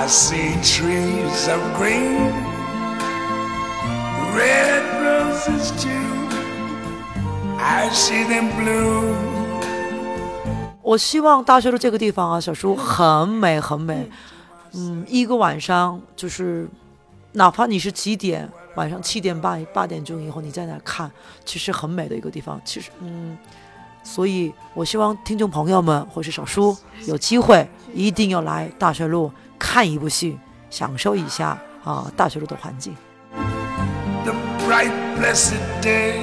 I see trees of green, red roses too. I see them bloom. 我希望大学路这个地方啊，小叔很美很美。嗯，一个晚上就是，哪怕你是几点，晚上七点半、八点钟以后你在那看，其实很美的一个地方。其实，嗯，所以我希望听众朋友们或是小叔有机会一定要来大学路看一部戏，享受一下啊大学路的环境。The bright blessed day.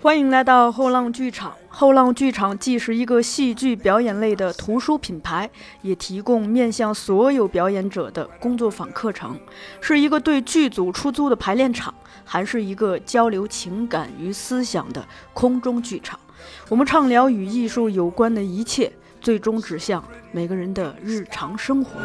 欢迎来到后浪剧场。后浪剧场既是一个戏剧表演类的图书品牌，也提供面向所有表演者的工作坊课程，是一个对剧组出租的排练场，还是一个交流情感与思想的空中剧场。我们畅聊与艺术有关的一切，最终指向每个人的日常生活。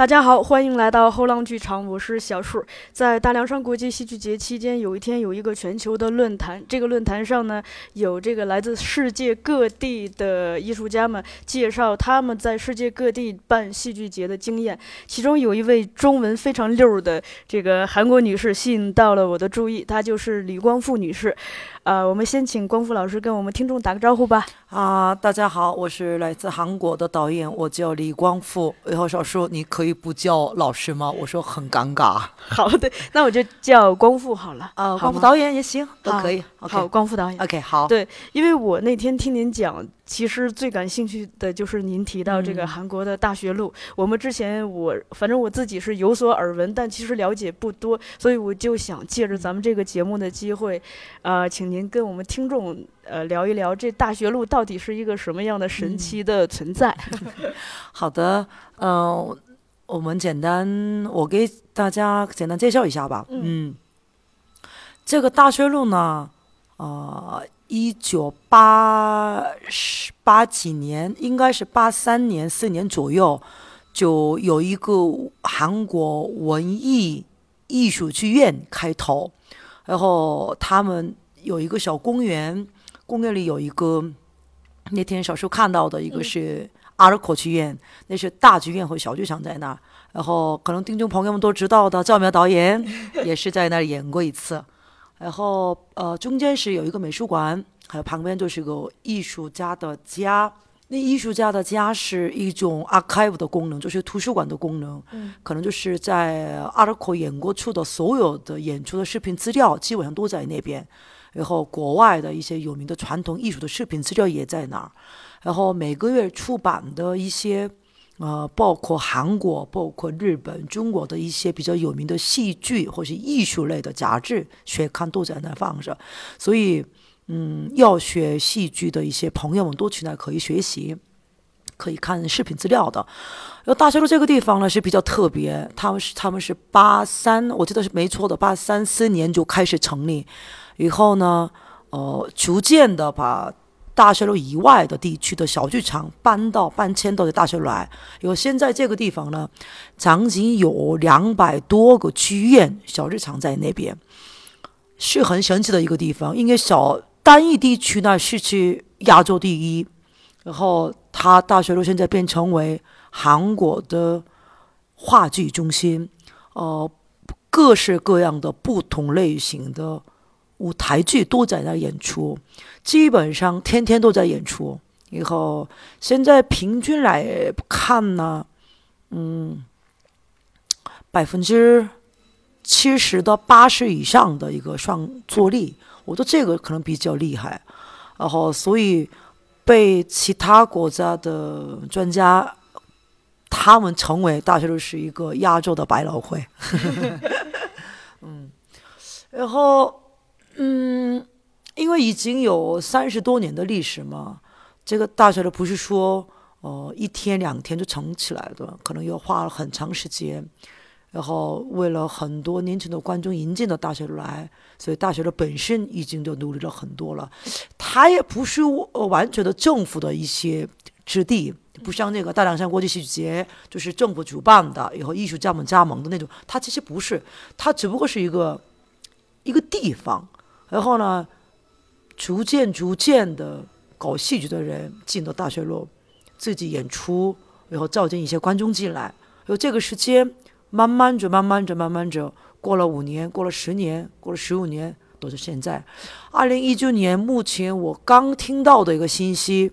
大家好，欢迎来到后浪剧场，我是小树。在大凉山国际戏剧节期间，有一天有一个全球的论坛，这个论坛上呢，有这个来自世界各地的艺术家们介绍他们在世界各地办戏剧节的经验。其中有一位中文非常溜的这个韩国女士吸引到了我的注意，她就是李光复女士。呃，我们先请光复老师跟我们听众打个招呼吧。啊，大家好，我是来自韩国的导演，我叫李光复。以后少叔，你可以不叫老师吗？我说很尴尬。好的，那我就叫光复好了。啊，光复导演也行，都好可以。好，光复导演。OK，好。对，因为我那天听您讲，其实最感兴趣的就是您提到这个嗯韩国的大学路。我们之前我反正我自己是有所耳闻，但其实了解不多，所以我就想借着咱们这个节目的机会，呃，请您跟我们听众呃聊一聊这大学路到底是一个什么样的神奇的存在。好的，嗯、我们简单，我给大家简单介绍一下吧。嗯这个大学路呢，呃，一九八八几年，应该是八三年、四年左右，就有一个韩国文艺艺术剧院开头，然后他们有一个小公园，公园里有一个那天小时候看到的一个是阿尔口剧院，那是大剧院和小剧场在那儿。然后可能听众朋友们都知道的赵苗导演也是在那儿演过一次。然后呃，中间是有一个美术馆，还有旁边就是个艺术家的家。那艺术家的家是一种 archive 的功能，就是图书馆的功能。嗯，可能就是在阿尔口演过出的所有的演出的视频资料，基本上都在那边。然后国外的一些有名的传统艺术的视频资料也在那儿。然后每个月出版的一些，呃，包括韩国、包括日本、中国的一些比较有名的戏剧或是艺术类的杂志、学刊都在那放着。所以，嗯，要学戏剧的一些朋友们都去那可以学习。可以看视频资料的，然后大学路这个地方呢是比较特别，他们是他们是八三，我记得是没错的，八三四年就开始成立，以后呢，呃，逐渐的把大学路以外的地区的小剧场搬到搬迁到这大学来。有现在这个地方呢，将近有两百多个剧院小剧场在那边，是很神奇的一个地方。因为小单一地区呢是去亚洲第一，然后它大学路现在变成为韩国的话剧中心，呃，各式各样的不同类型的舞台剧都在那演出，基本上天天都在演出。以后现在平均来看呢，嗯，百分之七十到八十以上的一个创作力，我觉得这个可能比较厉害。然后所以被其他国家的专家，他们称为大学路是一个亚洲的百老汇。嗯，然后嗯，因为已经有三十多年的历史嘛，这个大学的不是说呃一天两天就成起来的，可能要花了很长时间。然后为了很多年轻的观众引进到大学来，所以大学的本身已经就努力了很多了。它也不是呃完全的政府的一些之地，不像那个大凉山国际戏剧节，就是政府主办的，以后艺术家们加盟的那种。它其实不是，它只不过是一个一个地方。然后呢，逐渐逐渐的搞戏剧的人进到大学路，自己演出，然后召进一些观众进来，然后这个时间慢慢着、慢慢着、慢慢着，过了五年，过了十年，过了十五年，都是现在。二零一九年，目前我刚听到的一个信息，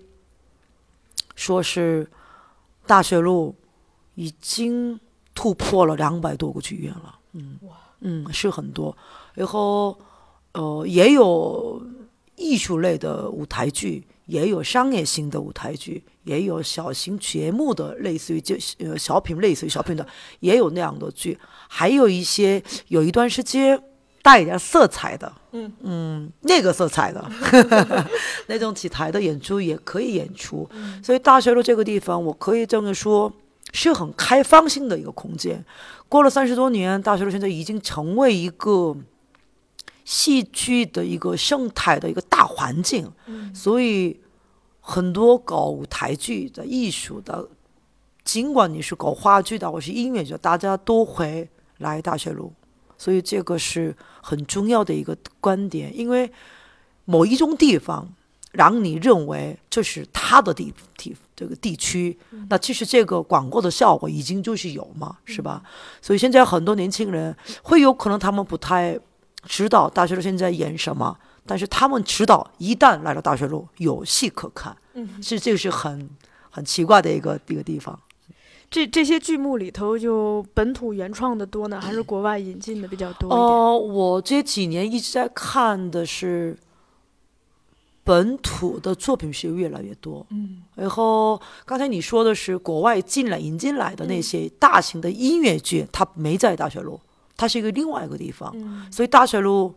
说是大学路已经突破了两百多个剧院了。嗯，嗯，是很多。然后，呃，也有艺术类的舞台剧，也有商业性的舞台剧，也有小型节目的，类似于就呃小品，类似于小品的，也有那样的剧。还有一些有一段时间带一点色彩的，嗯嗯，那个色彩的 那种体台的演出也可以演出。所以大学路这个地方，我可以这么说，是很开放性的一个空间。过了三十多年，大学路现在已经成为一个戏剧的一个生态的一个大环境，所以很多搞舞台剧的艺术的，尽管你是搞话剧的我是音乐剧，大家都会来大学路，所以这个是很重要的一个观点，因为某一种地方让你认为这是他的地地这个地区，那其实这个广告的效果已经就是有嘛，是吧？所以现在很多年轻人会有可能他们不太知道大学路现在演什么，但是他们知道一旦来到大学路有戏可看，嗯，是这个是很很奇怪的一个一个地方。这这些剧目里头，就本土原创的多呢，还是国外引进的比较多？哦，我这几年一直在看的是本土的作品是越来越多。嗯然后刚才你说的是国外进来引进来的那些大型的音乐剧，它没在大学路，它是一个另外一个地方，嗯。所以大学路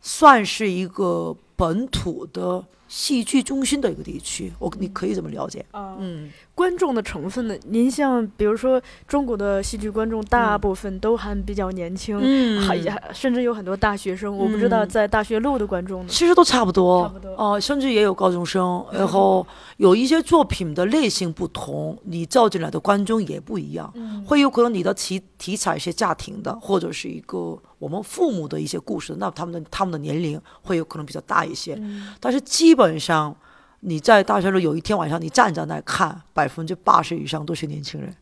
算是一个本土的戏剧中心的一个地区。我你可以这么了解。啊，嗯，观众的成分呢？您像比如说中国的戏剧观众，大部分都还比较年轻，嗯还甚至有很多大学生。我不知道嗯在大学路的观众呢。其实都差不多，差不多哦、甚至也有高中生，然后有一些作品的类型不同，你照进来的观众也不一样，嗯会有可能你的题题材是家庭的，或者是一个我们父母的一些故事，那他们的他们的年龄会有可能比较大一些，嗯但是基本上你在大学路有一天晚上你站在那看，百分之八十以上都是年轻人。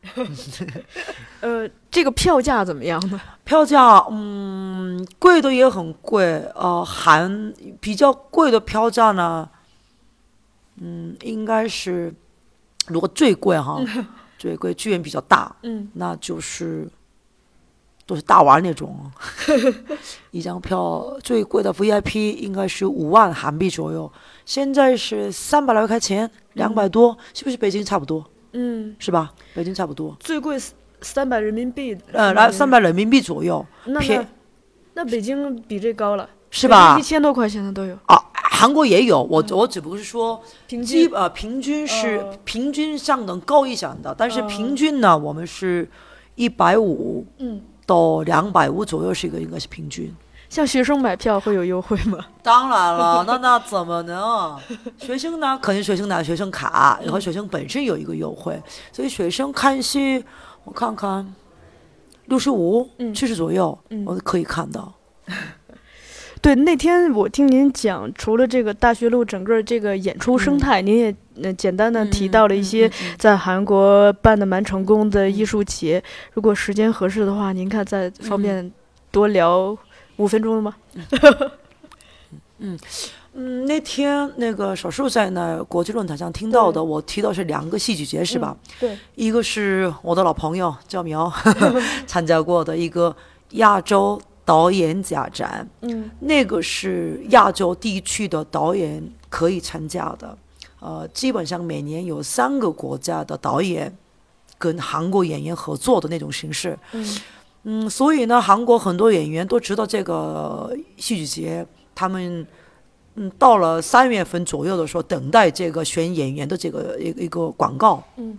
呃，这个票价怎么样呢？票价，嗯，贵的也很贵，呃，含比较贵的票价呢，嗯，应该是如果最贵哈，最贵剧院比较大，嗯那就是都是大玩那种，一张票最贵的 VIP 应该是五万韩币左右，现在是三百来块钱，两百多，是不是北京差不多？嗯，是吧？北京差不多，最贵三百人民币。呃，来三百人民币左右，那那那北京比这高了，是吧一？千多块钱的都有，啊，韩国也有，我我只不过是说平均。平均是、呃平均上能高一点的，但是呃平均呢，我们是一百五嗯，到两百五左右是一个应该是平均。像学生买票会有优惠吗？当然了，那那怎么能？学生呢，肯定学生拿学生卡，然后学生本身有一个优惠，所以学生看戏，我看看，六十五、嗯七十左右，嗯我可以看到。对，那天我听您讲，除了这个大学路整个这个演出生态，您也呃简单的提到了一些嗯嗯嗯在韩国办的蛮成功的艺术节。如果时间合适的话，您看再方便多聊五分钟吗？嗯，那天那个少数在那国际论坛上听到的，我提到是两个戏剧节是吧？对，一个是我的老朋友赵苗 参加过的一个亚洲导演甲展，嗯那个是亚洲地区的导演可以参加的。呃，基本上每年有三个国家的导演跟韩国演员合作的那种形式。嗯嗯，所以呢，韩国很多演员都知道这个戏剧节，他们嗯到了三月份左右的时候，等待这个选演员的这个一个一个广告。嗯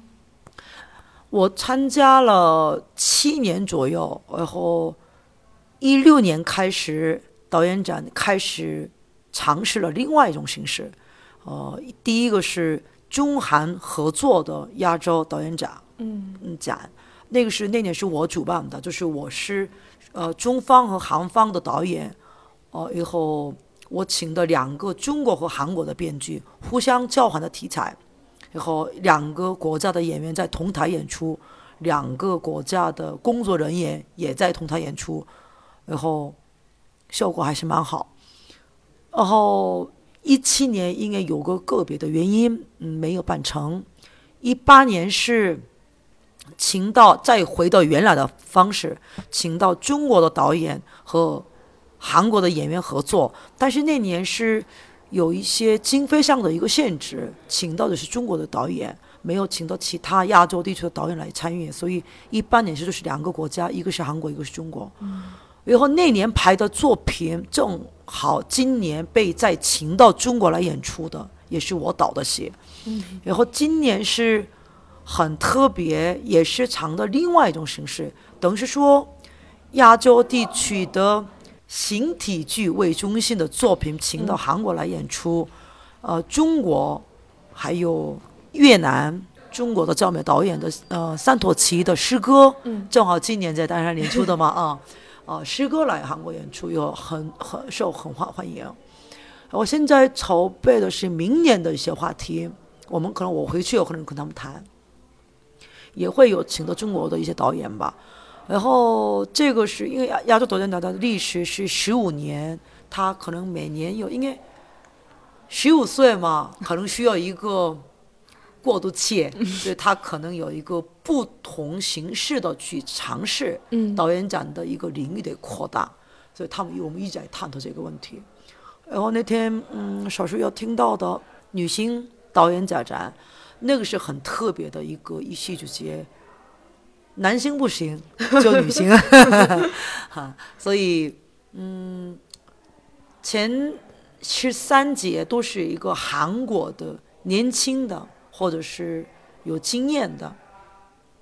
我参加了七年左右，然后一六年开始导演展开始尝试了另外一种形式，呃，第一个是中韩合作的亚洲导演展，嗯。嗯展，那个是那年是我主办的，就是我是呃中方和韩方的导演，呃，以后我请的两个中国和韩国的编剧互相交换的题材，然后两个国家的演员在同台演出，两个国家的工作人员也在同台演出，然后效果还是蛮好。然后一七年因为有个个别的原因，嗯，没有办成。一八年是请到再回到原来的方式，请到中国的导演和韩国的演员合作，但是那年是有一些经费上的一个限制，请到的是中国的导演，没有请到其他亚洲地区的导演来参与，所以一八年是就是两个国家，一个是韩国，一个是中国。然后那年拍的作品正好今年被再请到中国来演出的，也是我导的戏。然后今年是很特别，也是尝的另外一种形式，等于是说亚洲地区的形体剧为中心的作品请到韩国来演出，呃，中国还有越南中国的赵美导演的呃三坨旗的诗歌，正好今年在丹山演出的嘛啊。啊，诗歌来韩国演出又很很受很欢欢迎。我现在筹备的是明年的一些话题，我们可能我回去有可能跟他们谈，也会有请到中国的一些导演吧。然后这个是因为亚亚洲导演奖的历史是十五年，他可能每年有，应该十五岁嘛，可能需要一个。过渡期，所以他可能有一个不同形式的去尝试导演展的一个领域的扩大，所以他们我们一直在探讨这个问题。然后那天，嗯，少数要听到的女星导演展展，那个是很特别的一个一戏剧节，男星不行，就女星，哈，所以，嗯，前十三节都是一个韩国的年轻的。或者是有经验的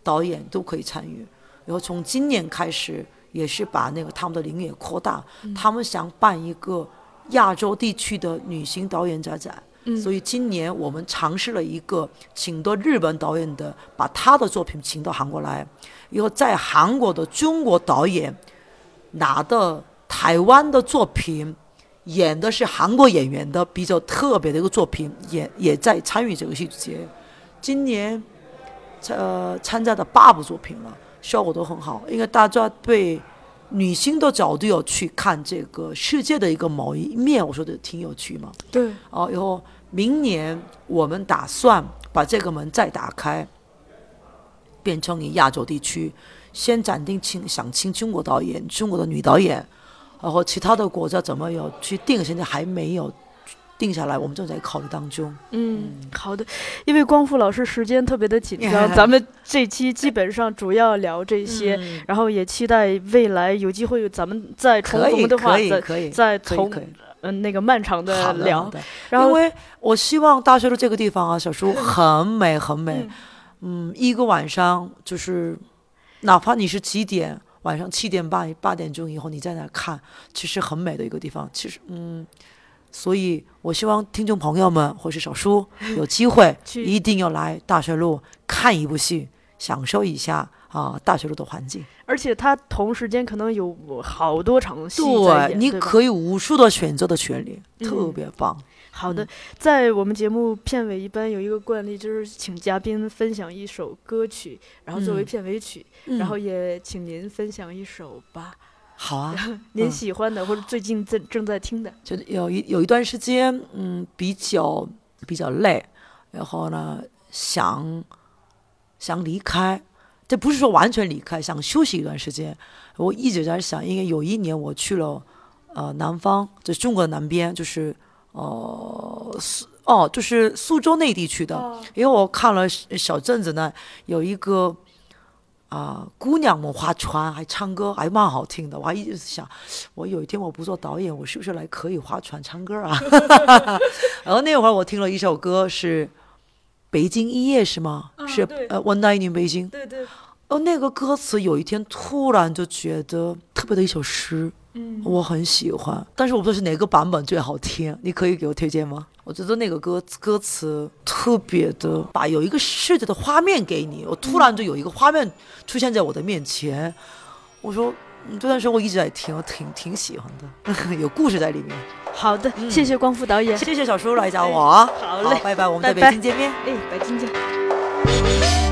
导演都可以参与，然后从今年开始也是把那个他们的领域扩大，他们想办一个亚洲地区的女性导演展展，所以今年我们尝试了一个请到日本导演的，把他的作品请到韩国来，然后在韩国的中国导演拿的台湾的作品。演的是韩国演员的比较特别的一个作品，也也在参与这个戏剧节。今年，呃，参加的八部作品了，效果都很好。因为大家对女性的角度要去看这个世界的一个某一面，我说的挺有趣嘛。对。哦，以后明年我们打算把这个门再打开，变成以亚洲地区，先暂定请想请中国导演，中国的女导演。然后其他的国家怎么有去定？现在还没有定下来，我们正在考虑当中。嗯，好的。因为光复老师时间特别的紧张，咱们这期基本上主要聊这些，然后也期待未来有机会咱们再重逢的话，再再从嗯那个漫长的聊。然后，因为我希望大学的这个地方啊，小叔 很美很美。嗯，一个晚上就是哪怕你是几点。晚上七点半八点钟以后，你在那看，其实很美的一个地方。其实，嗯，所以我希望听众朋友们或是小叔有机会，一定要来大学路看一部戏，享受一下啊大学路的环境。而且它同时间可能有好多场戏，对，你可以无数的选择的权利，特别棒。好的，在我们节目片尾一般有一个惯例，就是请嘉宾分享一首歌曲，然后作为片尾曲，然后也请您分享一首吧。好啊，您喜欢的或者最近正正在听的。就有一有一段时间，嗯，比较比较累，然后呢，想想离开，这不是说完全离开，想休息一段时间。我一直在想，因为有一年我去了呃南方，就中国的南边，就是。哦，苏哦，就是苏州内地区的，因为我看了小镇子呢，有一个啊姑娘们划船，还唱歌，还蛮好听的。我还一直想，我有一天我不做导演，我是不是来可以划船唱歌啊？然后那会儿我听了一首歌，是《北京一夜》，是吗？是呃，One Night in Beijing。对对。哦，那个歌词有一天突然就觉得特别的一首诗。嗯，我很喜欢，但是我不知道是哪个版本最好听，你可以给我推荐吗？我觉得那个歌歌词特别的，把有一个世界的画面给你，我突然就有一个画面出现在我的面前，我说嗯这段时间我一直在听，我挺挺喜欢的，有故事在里面。好的，谢谢光复导演。谢谢小叔来找我啊，好嘞拜拜，我们在北京见面。哎，北京见。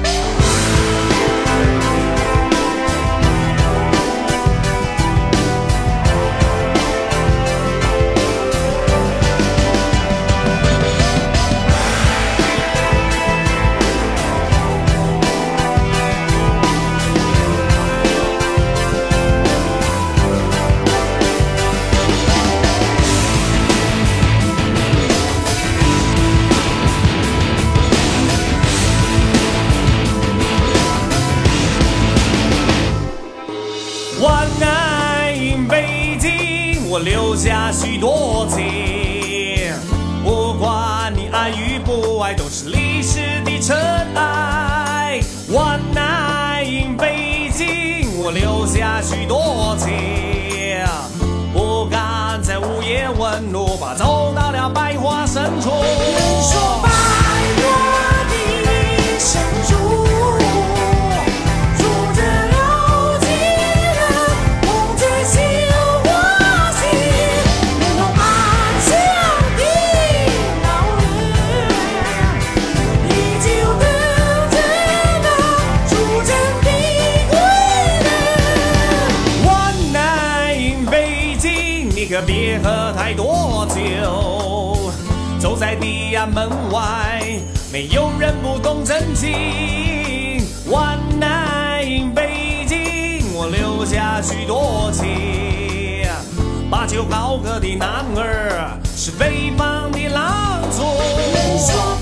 你爱与不爱，都是历史的尘埃。我爱北京，我留下许多情。不敢在午夜问路，怕走到了百花深处。说百花的可别喝太多酒。走在地安门外，没有人不懂真情。我爱北京，我留下许多情。把酒高歌的男儿是北方的狼族。说